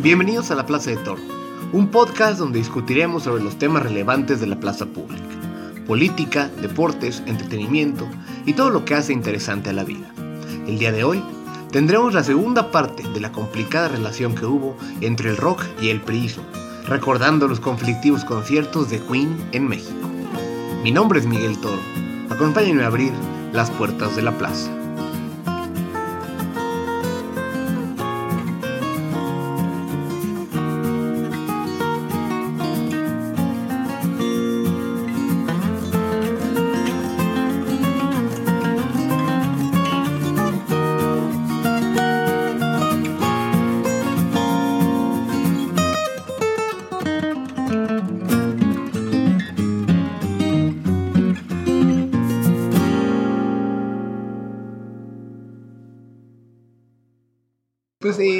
Bienvenidos a La Plaza de Toro, un podcast donde discutiremos sobre los temas relevantes de la plaza pública, política, deportes, entretenimiento y todo lo que hace interesante a la vida. El día de hoy tendremos la segunda parte de la complicada relación que hubo entre el rock y el priismo, recordando los conflictivos conciertos de Queen en México. Mi nombre es Miguel Toro, acompáñenme a abrir las puertas de la plaza.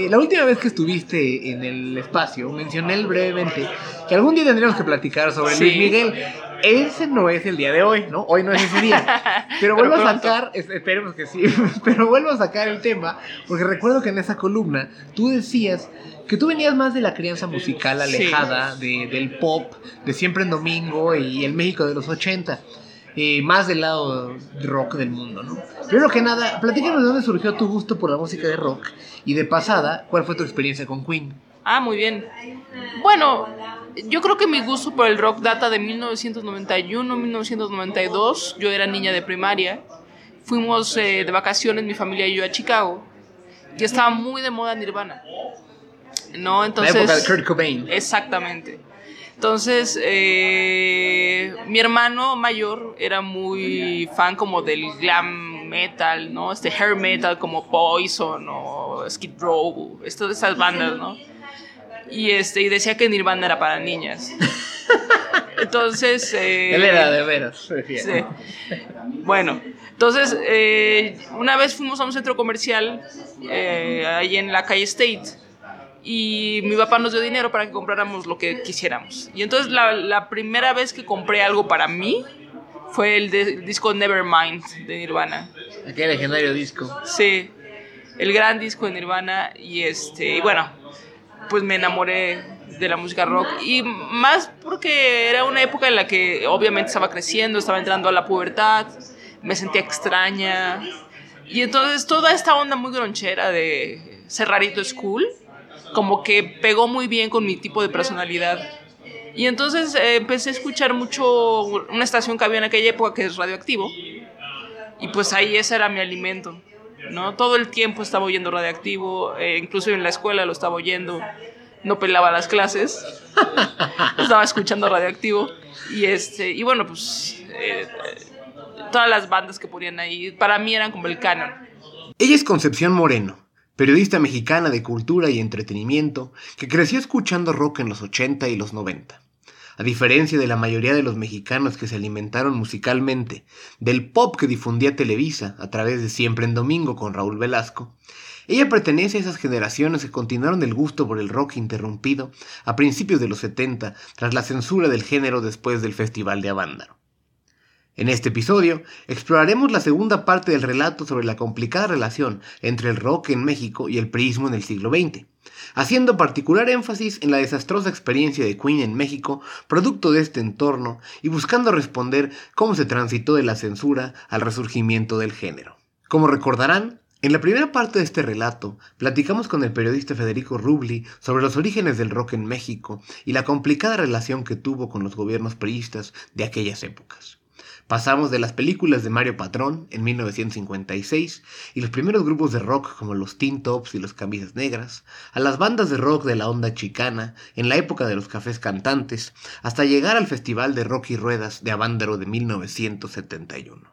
Eh, la última vez que estuviste en el espacio, mencioné brevemente que algún día tendríamos que platicar sobre Sí. Luis Miguel. Ese no es el día de hoy, ¿no? Hoy no es ese día. Pero vuelvo a pronto. sacar, es- esperemos que sí, pero vuelvo a sacar el tema, porque recuerdo que en esa columna tú decías que tú venías más de la crianza musical Sí. alejada, de- del pop, de siempre en domingo y el México de los 80. Eh, más del lado rock del mundo, ¿no? Primero que nada, platícanos de dónde surgió tu gusto por la música de rock y de pasada, ¿cuál fue tu experiencia con Queen? Ah, muy bien. Bueno, yo creo que mi gusto por el rock data de 1991, 1992. Yo era niña de primaria. Fuimos eh, de vacaciones, mi familia y yo, a Chicago. Y estaba muy de moda Nirvana. ¿No? Entonces... la época de Kurt Cobain. Exactamente. Entonces, eh, mi hermano mayor era muy fan como del glam metal, ¿no? Este hair metal como Poison o Skid Row, estas esas bandas, ¿no? Y, este, y decía que Nirvana era para niñas. Entonces... eh, Él era de veras. Sí. Bueno, entonces, eh, una vez fuimos a un centro comercial eh, ahí en la calle State y mi papá nos dio dinero para que compráramos lo que quisiéramos. Y entonces la, la primera vez que compré algo para mí fue el, de- el disco Nevermind de Nirvana. Aquel legendario disco. Sí, el gran disco de Nirvana y este, y bueno, pues me enamoré de la música rock y más porque era una época en la que obviamente estaba creciendo, estaba entrando a la pubertad, me sentía extraña y entonces toda esta onda muy gronchera de ser rarito school como que pegó muy bien con mi tipo de personalidad. Y entonces eh, empecé a escuchar mucho una estación que había en aquella época que es radioactivo. Y pues ahí ese era mi alimento, ¿no? Todo el tiempo estaba oyendo radioactivo, eh, incluso en la escuela lo estaba oyendo, no pelaba las clases, estaba escuchando radioactivo. Y, este, y bueno, pues eh, todas las bandas que ponían ahí, para mí eran como el canon. Ella es Concepción Moreno, periodista mexicana de cultura y entretenimiento que creció escuchando rock en los 80 y los 90. A diferencia de la mayoría de los mexicanos que se alimentaron musicalmente del pop que difundía Televisa a través de Siempre en Domingo con Raúl Velasco, ella pertenece a esas generaciones que continuaron el gusto por el rock interrumpido a principios de los 70 tras la censura del género después del Festival de Avándaro. En este episodio exploraremos la segunda parte del relato sobre la complicada relación entre el rock en México y el priismo en el siglo XX, haciendo particular énfasis en la desastrosa experiencia de Queen en México, producto de este entorno, y buscando responder cómo se transitó de la censura al resurgimiento del género. Como recordarán, en la primera parte de este relato, platicamos con el periodista Federico Rubli sobre los orígenes del rock en México y la complicada relación que tuvo con los gobiernos priistas de aquellas épocas. Pasamos de las películas de Mario Patrón en 1956 y los primeros grupos de rock como los Teen Tops y los Camisas Negras, a las bandas de rock de la onda chicana en la época de los cafés cantantes, hasta llegar al Festival de Rock y Ruedas de Avándaro de 1971.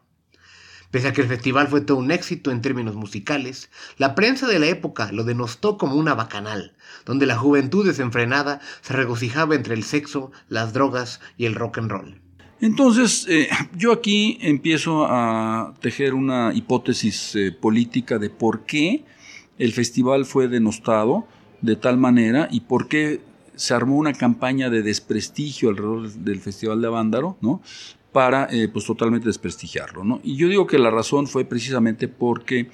Pese a que el festival fue todo un éxito en términos musicales, la prensa de la época lo denostó como una bacanal, donde la juventud desenfrenada se regocijaba entre el sexo, las drogas y el rock and roll. Entonces, eh, yo aquí empiezo a tejer una hipótesis eh, política de por qué el festival fue denostado de tal manera y por qué se armó una campaña de desprestigio alrededor del Festival de Avándaro, ¿no? Para, eh, pues, totalmente desprestigiarlo, ¿no? Y yo digo que la razón fue precisamente porque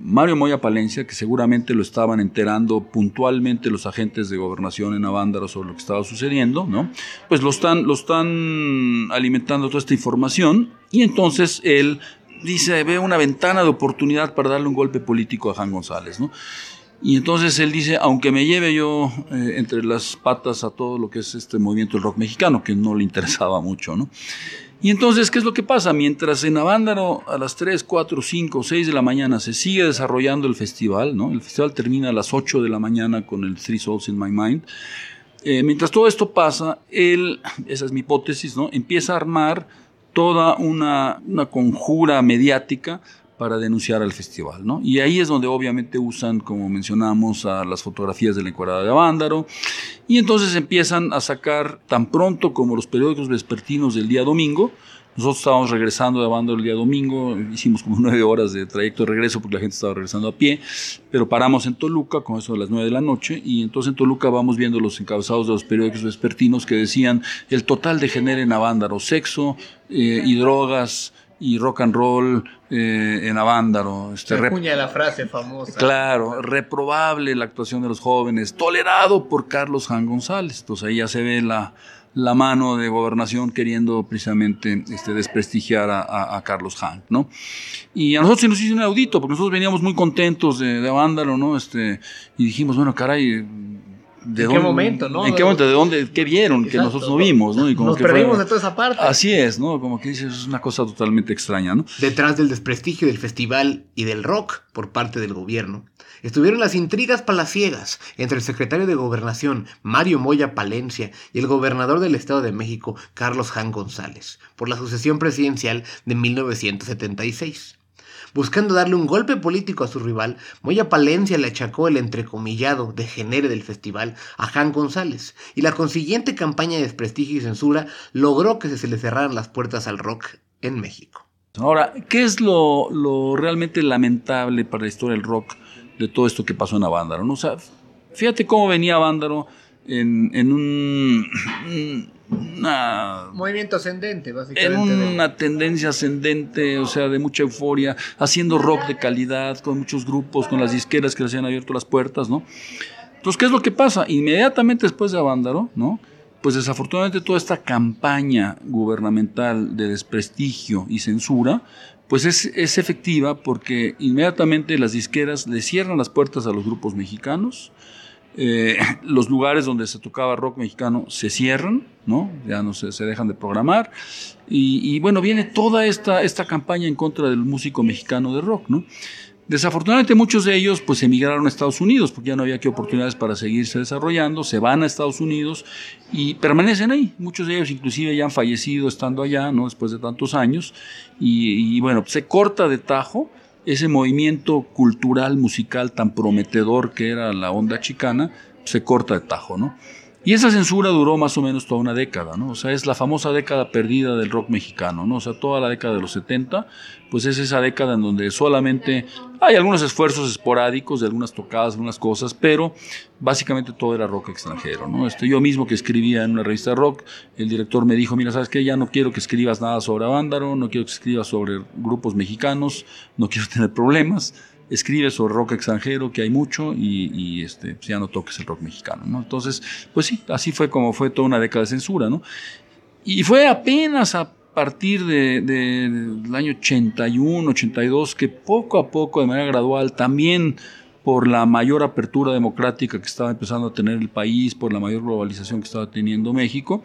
Mario Moya Palencia, que seguramente lo estaban enterando puntualmente los agentes de gobernación en Avándaro sobre lo que estaba sucediendo, ¿no? Pues lo están, lo están alimentando toda esta información y entonces él dice, ve una ventana de oportunidad para darle un golpe político a Juan González, ¿no? Y entonces él dice, aunque me lleve yo eh, entre las patas a todo lo que es este movimiento del rock mexicano, que no le interesaba mucho, ¿no? Y entonces, ¿qué es lo que pasa? Mientras en Avándaro a las 3, 4, 5, 6 de la mañana se sigue desarrollando el festival, ¿no? El festival termina a las 8 de la mañana con el Three Souls in My Mind. Eh, mientras todo esto pasa, él, esa es mi hipótesis, ¿no? Empieza a armar toda una, una conjura mediática para denunciar al festival, ¿no? Y ahí es donde obviamente usan, como mencionamos, las fotografías de la encuadrada de Avándaro, y entonces empiezan a sacar tan pronto como los periódicos vespertinos del día domingo, nosotros estábamos regresando de Avándaro el día domingo, hicimos como nueve horas de trayecto de regreso porque la gente estaba regresando a pie, pero paramos en Toluca con eso de las nueve de la noche y entonces en Toluca vamos viendo los encabezados de los periódicos vespertinos que decían el total de genere en Avándaro, sexo eh, y drogas, y rock and roll eh, en Avándaro. Este, Se la frase famosa. Claro, reprobable la actuación de los jóvenes, tolerado por Carlos Jan González. Entonces ahí ya se ve la, la mano de gobernación queriendo precisamente este, desprestigiar a, Carlos Jan, ¿no? Y a nosotros se nos hizo un audito, porque nosotros veníamos muy contentos de, de Avándaro, ¿no? Este, y dijimos, bueno, caray, ¿En qué momento, no? ¿En qué momento? ¿De dónde? ¿Qué vieron? que nosotros no vimos, ¿no? Y como Nos perdimos de toda esa parte. Así es, ¿no? Como que dices, es una cosa totalmente extraña, ¿no? Detrás del desprestigio del festival y del rock por parte del gobierno, estuvieron las intrigas palaciegas entre el secretario de Gobernación, Mario Moya Palencia, y el gobernador del Estado de México, Carlos Jan González, por la sucesión presidencial de 1976. Buscando darle un golpe político a su rival, Moya Palencia le achacó el entrecomillado degenere del festival a Jan González, y la consiguiente campaña de desprestigio y censura logró que se le cerraran las puertas al rock en México. Ahora, ¿qué es lo, realmente lamentable para la historia del rock de todo esto que pasó en Avándaro? ¿no? O fíjate cómo venía Avándaro en, en un una, movimiento ascendente, básicamente. En una tendencia ascendente, o sea, de mucha euforia, haciendo rock de calidad, con muchos grupos, con las disqueras que les habían abierto las puertas, ¿no? Entonces, ¿qué es lo que pasa? Inmediatamente después de Avándaro, ¿no? Pues desafortunadamente toda esta campaña gubernamental de desprestigio y censura, pues es, es efectiva porque inmediatamente las disqueras le cierran las puertas a los grupos mexicanos, eh, los lugares donde se tocaba rock mexicano se cierran, ¿no? Ya no se, dejan de programar. Y, bueno, viene toda esta, esta campaña en contra del músico mexicano de rock, ¿no? Desafortunadamente muchos de ellos pues emigraron a Estados Unidos porque ya no había aquí oportunidades para seguirse desarrollando, se van a Estados Unidos y permanecen ahí. Muchos de ellos inclusive ya han fallecido estando allá, ¿no? Después de tantos años y, y bueno, se corta de tajo ese movimiento cultural, musical tan prometedor que era la onda chicana, se corta de tajo, ¿no? Y esa censura duró más o menos toda una década, ¿no? O sea, es la famosa década perdida del rock mexicano, ¿no? O sea, toda la década de los 70, pues es esa década en donde solamente hay algunos esfuerzos esporádicos de algunas tocadas, algunas cosas, pero básicamente todo era rock extranjero, ¿no? Este, yo mismo que escribía en una revista rock, el director me dijo, mira, ¿sabes qué? Ya no quiero que escribas nada sobre Avándaro, no quiero que escribas sobre grupos mexicanos, no quiero tener problemas escribe sobre rock extranjero, que hay mucho, y, este, pues ya no toques el rock mexicano, ¿no? Entonces, pues sí, así fue como fue toda una década de censura, ¿no? Y fue apenas a partir del de, año 81, 82, que poco a poco, de manera gradual, también por la mayor apertura democrática que estaba empezando a tener el país, por la mayor globalización que estaba teniendo México,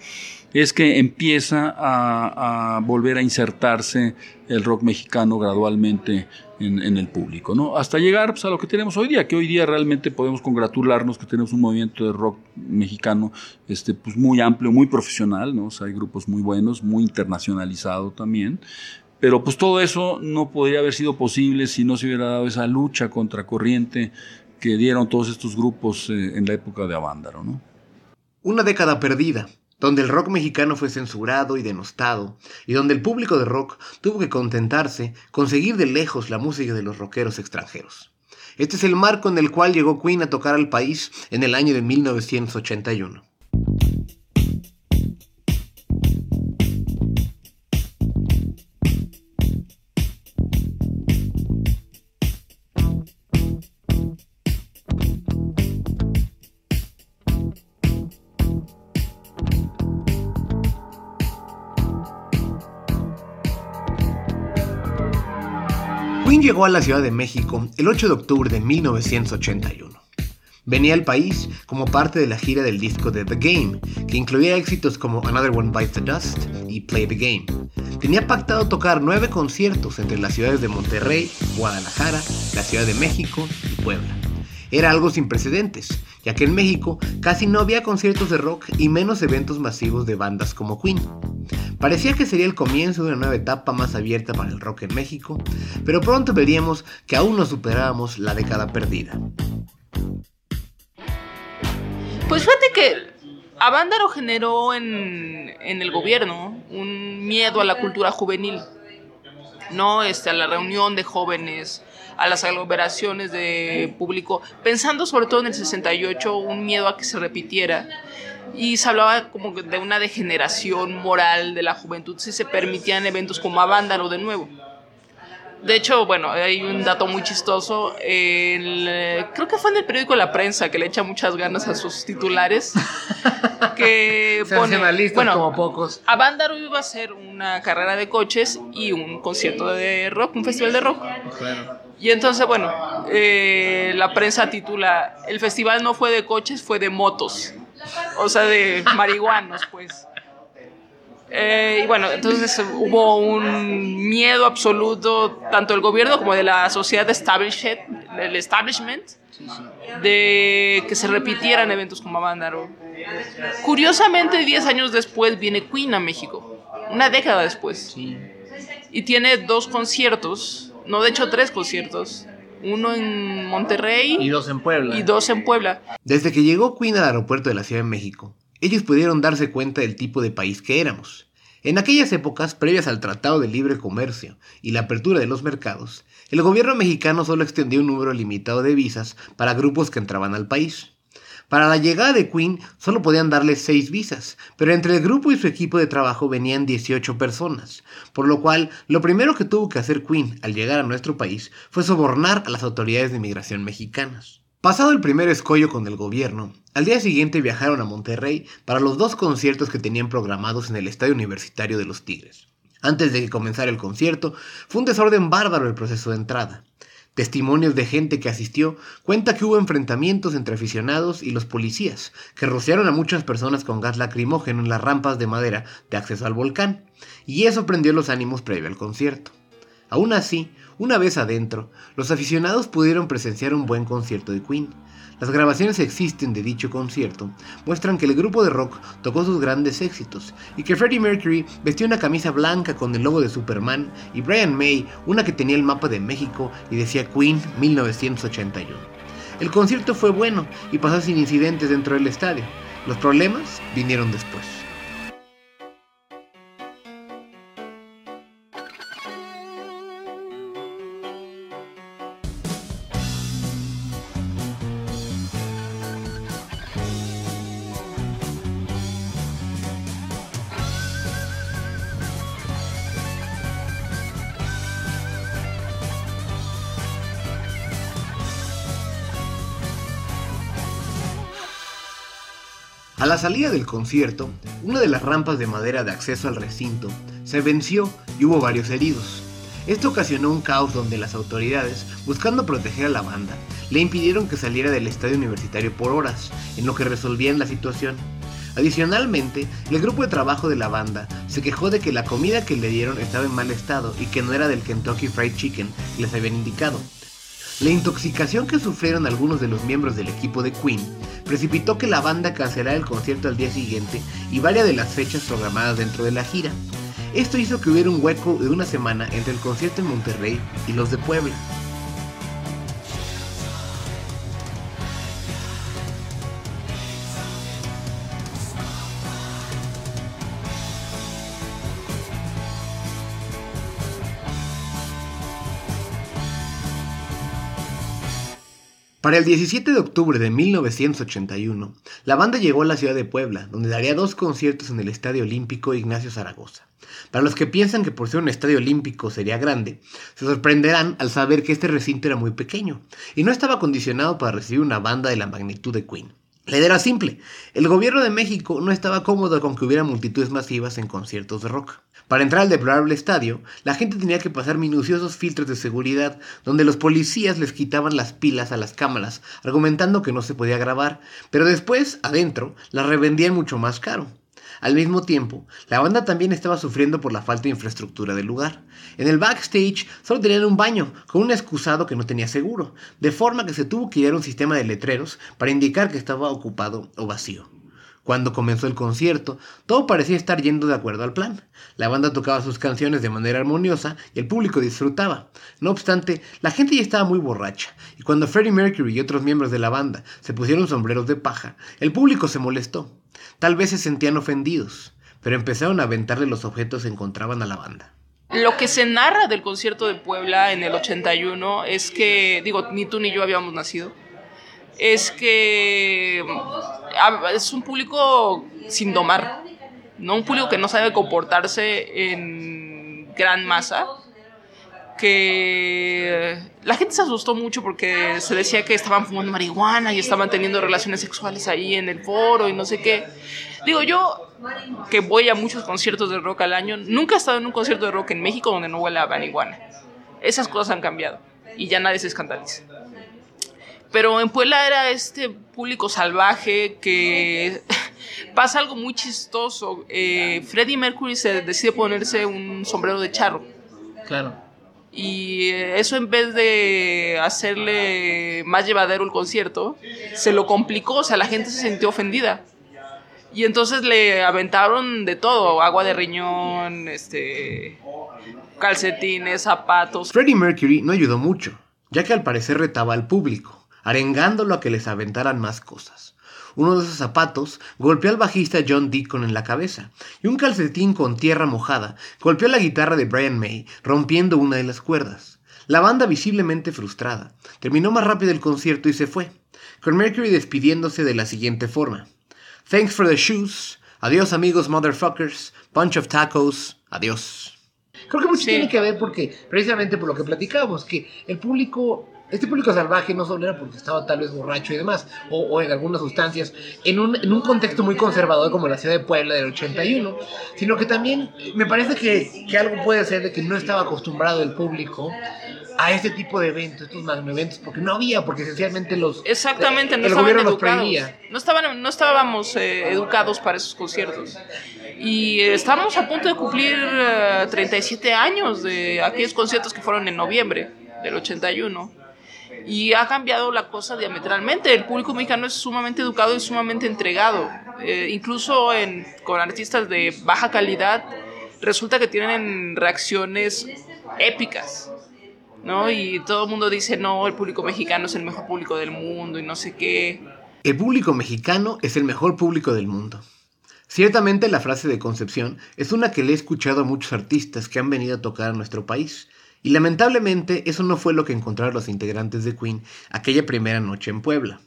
es que empieza a, volver a insertarse el rock mexicano gradualmente en, el público, ¿no? Hasta llegar pues, a lo que tenemos hoy día, que hoy día realmente podemos congratularnos que tenemos un movimiento de rock mexicano este, pues, muy amplio, muy profesional, ¿no? hay grupos muy buenos, muy internacionalizado también, pero pues todo eso no podría haber sido posible si no se hubiera dado esa lucha contra corriente que dieron todos estos grupos eh, en la época de Avándaro. ¿no? Una década perdida, donde el rock mexicano fue censurado y denostado, y donde el público de rock tuvo que contentarse con seguir de lejos la música de los rockeros extranjeros. Este es el marco en el cual llegó Queen a tocar al país en el año de 1981. Llegó a la Ciudad de México el 8 de octubre de 1981. Venía al país como parte de la gira del disco de The Game, que incluía éxitos como Another One Bites the Dust y Play the Game. Tenía pactado tocar nueve conciertos entre las ciudades de Monterrey, Guadalajara, la Ciudad de México y Puebla. Era algo sin precedentes, ya que en México casi no había conciertos de rock y menos eventos masivos de bandas como Queen. Parecía que sería el comienzo de una nueva etapa más abierta para el rock en México, pero pronto veríamos que aún no superábamos la década perdida. Pues fíjate que Avándaro generó en, el gobierno un miedo a la cultura juvenil, ¿no? Este, a la reunión de jóvenes, a las aglomeraciones de público, pensando sobre todo en el 68, un miedo a que se repitiera. Y se hablaba como de una degeneración moral de la juventud si se permitían eventos como Avándaro de nuevo. De hecho, bueno, hay un dato muy chistoso. creo que fue en el periódico La Prensa que le echa muchas ganas a sus titulares. que pone, bueno, como pocos. Avándaro iba a ser una carrera de coches y un concierto de rock, un festival de rock. Claro. Y entonces, bueno, eh, la prensa titula, el festival no fue de coches, fue de motos. O sea, de marihuanos, pues. Eh, y bueno, entonces hubo un miedo absoluto, tanto del gobierno como de la sociedad del establishment, de que se repitieran eventos como Avándaro. Curiosamente, 10 años después viene Queen a México, una década después. Y tiene dos conciertos, no, de hecho tres conciertos. Uno en Monterrey. Y dos en Puebla. Y dos en Puebla. Desde que llegó Queen al aeropuerto de la Ciudad de México, ellos pudieron darse cuenta del tipo de país que éramos. En aquellas épocas, previas al Tratado de Libre Comercio y la apertura de los mercados, el gobierno mexicano solo extendió un número limitado de visas para grupos que entraban al país. Para la llegada de Queen solo podían darle seis visas, pero entre el grupo y su equipo de trabajo venían 18 personas, por lo cual lo primero que tuvo que hacer Queen al llegar a nuestro país fue sobornar a las autoridades de inmigración mexicanas. Pasado el primer escollo con el gobierno, al día siguiente viajaron a Monterrey para los dos conciertos que tenían programados en el Estadio Universitario de los Tigres. Antes de que comenzara el concierto, fue un desorden bárbaro el proceso de entrada. Testimonios de gente que asistió cuenta que hubo enfrentamientos entre aficionados y los policías, que rociaron a muchas personas con gas lacrimógeno en las rampas de madera de acceso al volcán, y eso prendió los ánimos previo al concierto. Aún así, una vez adentro, los aficionados pudieron presenciar un buen concierto de Queen. Las grabaciones existen de dicho concierto muestran que el grupo de rock tocó sus grandes éxitos y que Freddie Mercury vestía una camisa blanca con el logo de Superman y Brian May una que tenía el mapa de México y decía Queen 1981. El concierto fue bueno y pasó sin incidentes dentro del estadio. Los problemas vinieron después. A la salida del concierto, una de las rampas de madera de acceso al recinto se venció y hubo varios heridos. Esto ocasionó un caos donde las autoridades, buscando proteger a la banda, le impidieron que saliera del estadio universitario por horas, en lo que resolvían la situación. Adicionalmente, el grupo de trabajo de la banda se quejó de que la comida que le dieron estaba en mal estado y que no era del Kentucky Fried Chicken que les habían indicado, la intoxicación que sufrieron algunos de los miembros del equipo de Queen precipitó que la banda cancelara el concierto al día siguiente y varias de las fechas programadas dentro de la gira. Esto hizo que hubiera un hueco de una semana entre el concierto en Monterrey y los de Puebla. Para el 17 de octubre de 1981, la banda llegó a la ciudad de Puebla, donde daría dos conciertos en el Estadio Olímpico Ignacio Zaragoza. Para los que piensan que por ser un estadio olímpico sería grande, se sorprenderán al saber que este recinto era muy pequeño y no estaba acondicionado para recibir una banda de la magnitud de Queen. La idea era simple, el gobierno de México no estaba cómodo con que hubiera multitudes masivas en conciertos de rock. Para entrar al deplorable estadio, la gente tenía que pasar minuciosos filtros de seguridad donde los policías les quitaban las pilas a las cámaras, argumentando que no se podía grabar, pero después, adentro, las revendían mucho más caro. Al mismo tiempo, la banda también estaba sufriendo por la falta de infraestructura del lugar. En el backstage solo tenían un baño, con un excusado que no tenía seguro, de forma que se tuvo que ir un sistema de letreros para indicar que estaba ocupado o vacío. Cuando comenzó el concierto, todo parecía estar yendo de acuerdo al plan. La banda tocaba sus canciones de manera armoniosa y el público disfrutaba. No obstante, la gente ya estaba muy borracha, y cuando Freddie Mercury y otros miembros de la banda se pusieron sombreros de paja, el público se molestó. Tal vez se sentían ofendidos, pero empezaron a aventarle los objetos que encontraban a la banda. Lo que se narra del concierto de Puebla en el 81 es que, digo, ni tú ni yo habíamos nacido, es que es un público sin domar, no un público que no sabe comportarse en gran masa, que la gente se asustó mucho porque se decía que estaban fumando marihuana y estaban teniendo relaciones sexuales ahí en el foro y no sé qué. Digo, yo que voy a muchos conciertos de rock al año, nunca he estado en un concierto de rock en México donde no huele a marihuana. Esas cosas han cambiado y ya nadie se escandaliza. Pero en Puebla era este público salvaje que pasa algo muy chistoso. Eh, Freddie Mercury se decide ponerse un sombrero de charro. Claro. Y eso en vez de hacerle más llevadero el concierto, se lo complicó, o sea, la gente se sintió ofendida. Y entonces le aventaron de todo, agua de riñón, este calcetines, zapatos. Freddie Mercury no ayudó mucho, ya que al parecer retaba al público, arengándolo a que les aventaran más cosas. Uno de esos zapatos golpeó al bajista John Deacon en la cabeza, y un calcetín con tierra mojada golpeó la guitarra de Brian May, rompiendo una de las cuerdas. La banda, visiblemente frustrada, terminó más rápido el concierto y se fue, con Mercury despidiéndose de la siguiente forma. Thanks for the shoes. Adiós amigos motherfuckers. Bunch of tacos. Adiós. Creo que mucho tiene que ver porque, precisamente por lo que platicábamos, que el público este público salvaje no solo era porque estaba tal vez borracho y demás, o, en algunas sustancias, en un, en un, contexto muy conservador como la ciudad de Puebla del 81, sino que también me parece que, que algo puede ser de que no estaba acostumbrado el público a este tipo de eventos, estos eventos, porque no había, porque esencialmente los... Exactamente, no estaban educados. No, estaban, no estábamos eh, educados para esos conciertos. Y estamos a punto de cumplir 37 eh, años de aquellos conciertos que fueron en noviembre del 81 y ha cambiado la cosa diametralmente. El público mexicano es sumamente educado y sumamente entregado. Eh, incluso con artistas de baja calidad, resulta que tienen reacciones épicas. ¿no? Y todo el mundo dice, no, el público mexicano es el mejor público del mundo y no sé qué. El público mexicano es el mejor público del mundo. Ciertamente la frase de Concepción es una que le he escuchado a muchos artistas que han venido a tocar a nuestro país y lamentablemente eso no fue lo que encontraron los integrantes de Queen aquella primera noche en Puebla.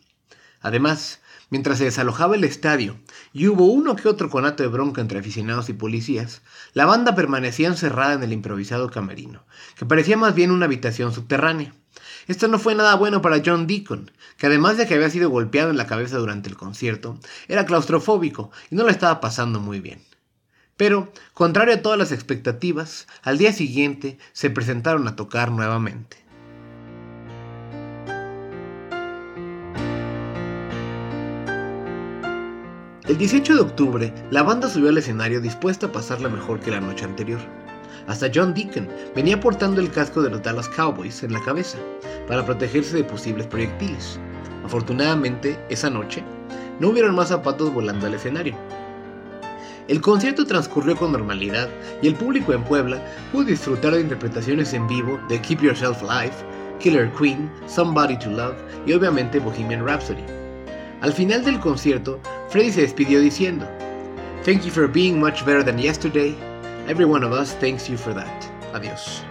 Además, mientras se desalojaba el estadio y hubo uno que otro conato de bronca entre aficionados y policías, la banda permanecía encerrada en el improvisado camerino, que parecía más bien una habitación subterránea. Esto no fue nada bueno para John Deacon, que además de que había sido golpeado en la cabeza durante el concierto, era claustrofóbico y no lo estaba pasando muy bien. Pero, contrario a todas las expectativas, al día siguiente se presentaron a tocar nuevamente. El 18 de octubre, la banda subió al escenario dispuesta a pasarla mejor que la noche anterior. Hasta John Deacon venía portando el casco de los Dallas Cowboys en la cabeza para protegerse de posibles proyectiles. Afortunadamente, esa noche, no hubieron más zapatos volando al escenario, el concierto transcurrió con normalidad y el público en Puebla pudo disfrutar de interpretaciones en vivo de Keep Yourself Alive, Killer Queen, Somebody to Love y obviamente Bohemian Rhapsody. Al final del concierto, Freddie se despidió diciendo, Thank you for being much better than yesterday. Every one of us thanks you for that. Adiós.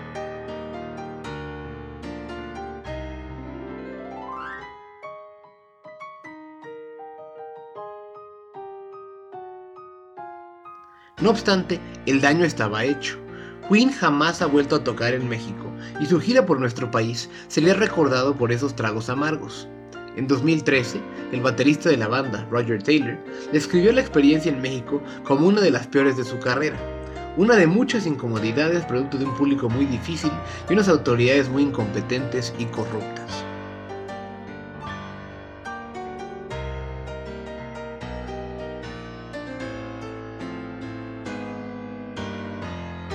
No obstante, el daño estaba hecho. Queen jamás ha vuelto a tocar en México y su gira por nuestro país se le ha recordado por esos tragos amargos. En 2013, el baterista de la banda, Roger Taylor, describió la experiencia en México como una de las peores de su carrera. una de muchas incomodidades producto de un público muy difícil y unas autoridades muy incompetentes y corruptas.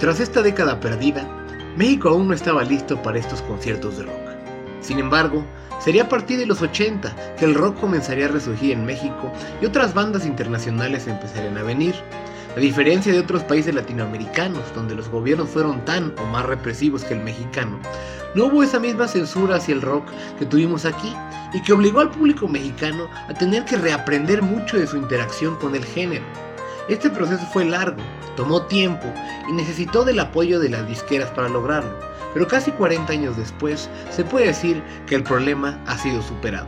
Tras esta década perdida, México aún no estaba listo para estos conciertos de rock. Sin embargo, sería a partir de los 80 que el rock comenzaría a resurgir en México y otras bandas internacionales empezarían a venir. A diferencia de otros países latinoamericanos, donde los gobiernos fueron tan o más represivos que el mexicano, no hubo esa misma censura hacia el rock que tuvimos aquí y que obligó al público mexicano a tener que reaprender mucho de su interacción con el género. Este proceso fue largo, tomó tiempo y necesitó del apoyo de las disqueras para lograrlo, pero casi 40 años después se puede decir que el problema ha sido superado.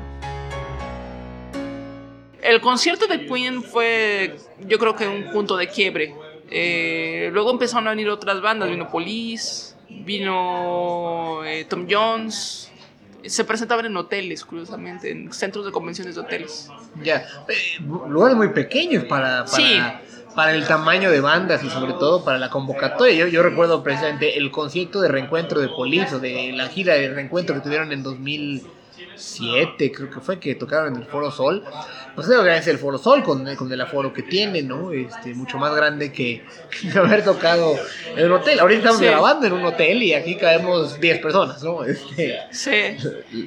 El concierto de Queen fue, yo creo que un punto de quiebre. Eh, luego empezaron a venir otras bandas, vino Police, vino eh, Tom Jones, se presentaban en hoteles, curiosamente, en centros de convenciones de hoteles. Ya, eh, lugares muy pequeños para, para, para, el tamaño de bandas y sobre todo para la convocatoria. Yo, yo recuerdo precisamente el concierto de reencuentro de Police o de la gira de reencuentro que tuvieron en 2007, creo que fue, que tocaron en el Foro Sol pues es el Foro Sol con, con el aforo que tiene, ¿no? Este, mucho más grande que, haber tocado en un hotel. Ahorita estamos grabando en un hotel y aquí caemos 10 personas, ¿no? Este... Sí.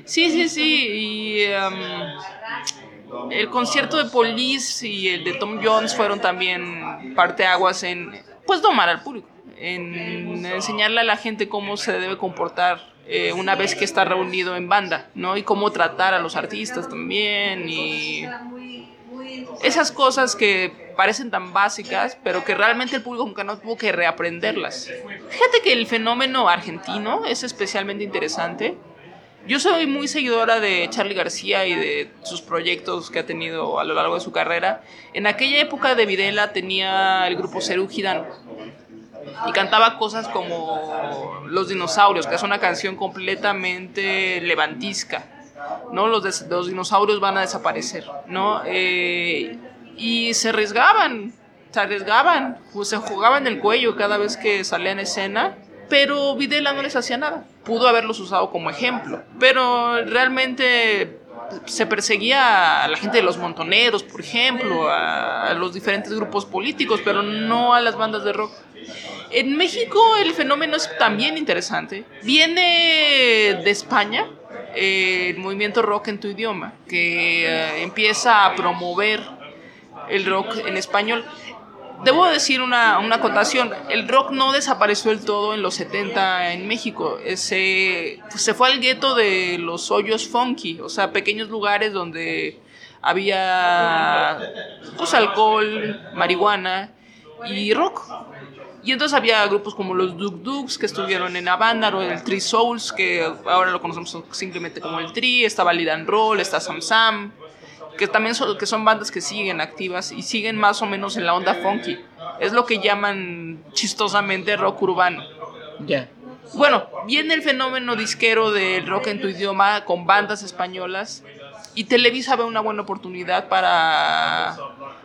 sí, sí, sí. Y um, el concierto de Police y el de Tom Jones fueron también parteaguas en, pues, domar al público, en enseñarle a la gente cómo se debe comportar eh, una vez que está reunido en banda, ¿no? Y cómo tratar a los artistas también y esas cosas que parecen tan básicas, pero que realmente el público no tuvo que reaprenderlas. Fíjate que el fenómeno argentino es especialmente interesante. Yo soy muy seguidora de Charlie García y de sus proyectos que ha tenido a lo largo de su carrera. En aquella época de Videla tenía el grupo Cerú Girán y cantaba cosas como Los dinosaurios, que es una canción completamente levantisca, ¿no? Los, los dinosaurios van a desaparecer, ¿no? Eh, y se arriesgaban, se arriesgaban, se jugaban el cuello cada vez que salía en escena, pero Videla no les hacía nada. Pudo haberlos usado como ejemplo, pero realmente se perseguía a la gente de los montoneros, por ejemplo, a los diferentes grupos políticos, pero no a las bandas de rock. En México el fenómeno es también interesante. Viene de España eh, el movimiento rock en tu idioma, que eh, empieza a promover el rock en español. Debo decir una, una, acotación, el rock no desapareció del todo en los 70 en México, se, se fue al gueto de los hoyos funky, o sea, pequeños lugares donde había pues, alcohol, marihuana y rock. Y entonces había grupos como los Duk Duks que estuvieron en o el Tree Souls, que ahora lo conocemos simplemente como el Tree, estaba Lidan Roll, está Sam Sam, que también son, que son bandas que siguen activas y siguen más o menos en la onda funky. Es lo que llaman chistosamente rock urbano. Ya. Bueno, viene el fenómeno disquero del rock en tu idioma con bandas españolas y Televisa ve una buena oportunidad para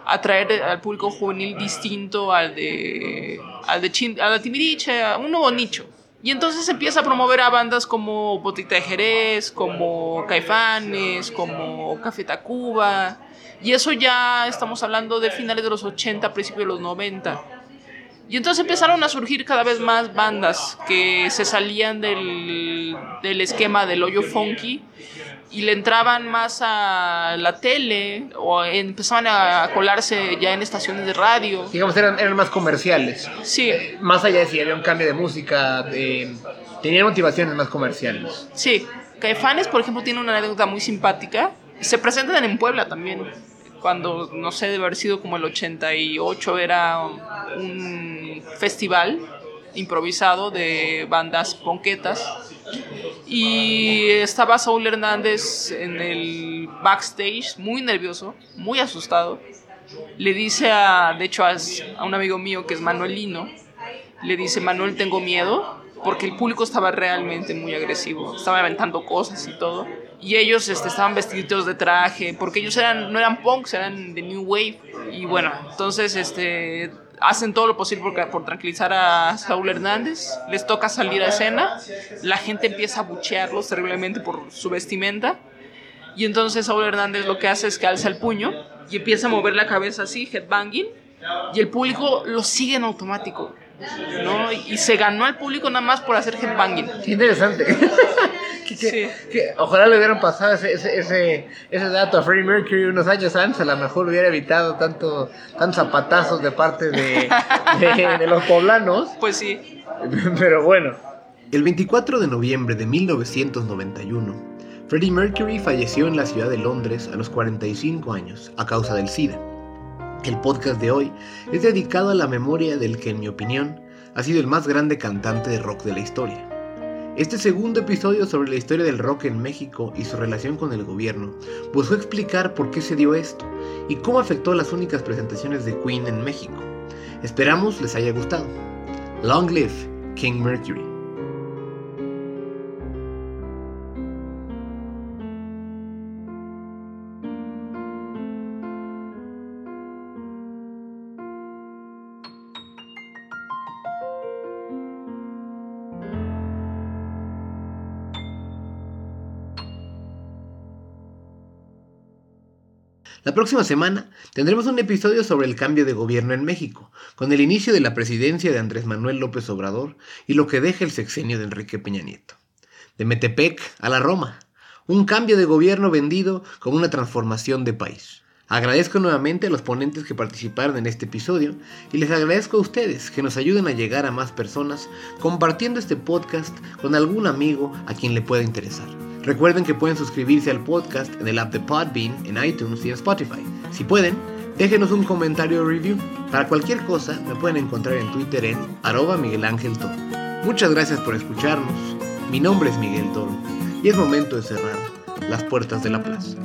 atraer al público juvenil distinto al de al de a la Timiriche, a un nuevo nicho. Y entonces empieza a promover a bandas como Botita de Jerez, como Caifanes, como Café Tacuba. Y eso ya estamos hablando de finales de los 80, principios de los 90. Y entonces empezaron a surgir cada vez más bandas que se salían del, del esquema del hoyo funky y le entraban más a la tele o empezaban a colarse ya en estaciones de radio. Digamos, eran, eran más comerciales. Sí. Más allá de si había un cambio de música, tenían motivaciones más comerciales. Sí. Caifanes, por ejemplo, tiene una anécdota muy simpática. Se presentan en Puebla también. Cuando, no sé, debe haber sido como el 88, era un festival improvisado de bandas ponquetas y estaba Saúl Hernández en el backstage, muy nervioso, muy asustado. Le dice a, de hecho, a, un amigo mío que es Manuelino, le dice, Manuel, tengo miedo, porque el público estaba realmente muy agresivo, estaba aventando cosas y todo. Y ellos este, estaban vestiditos de traje, porque ellos no eran punks, eran de New Wave. Y bueno, entonces este, hacen todo lo posible por, tranquilizar a Saúl Hernández, les toca salir a escena, la gente empieza a buchearlos terriblemente por su vestimenta, y entonces Saúl Hernández lo que hace es que alza el puño y empieza a mover la cabeza así, headbanging, y el público lo sigue en automático. ¿No? Y se ganó al público nada más por hacer headbanging. Qué interesante. ojalá le hubieran pasado ese, ese, ese, dato a Freddie Mercury unos años antes, a lo mejor hubiera evitado tanto, tantos zapatazos de parte de, de los poblanos. Pues sí. Pero bueno. El 24 de noviembre de 1991, Freddie Mercury falleció en la ciudad de Londres a los 45 años a causa del SIDA. El podcast de hoy es dedicado a la memoria del que, en mi opinión, ha sido el más grande cantante de rock de la historia. Este segundo episodio sobre la historia del rock en México y su relación con el gobierno buscó explicar por qué se dio esto y cómo afectó las únicas presentaciones de Queen en México. Esperamos les haya gustado. Long live King Mercury. La próxima semana tendremos un episodio sobre el cambio de gobierno en México, con el inicio de la presidencia de Andrés Manuel López Obrador y lo que deja el sexenio de Enrique Peña Nieto. De Metepec a la Roma, un cambio de gobierno vendido como una transformación de país. Agradezco nuevamente a los ponentes que participaron en este episodio y les agradezco a ustedes que nos ayuden a llegar a más personas compartiendo este podcast con algún amigo a quien le pueda interesar. Recuerden que pueden suscribirse al podcast en el app de Podbean, en iTunes y en Spotify. Si pueden, déjenos un comentario o review. Para cualquier cosa, me pueden encontrar en Twitter en arroba. Muchas gracias por escucharnos. Mi nombre es Miguel Toro y es momento de cerrar las puertas de la plaza.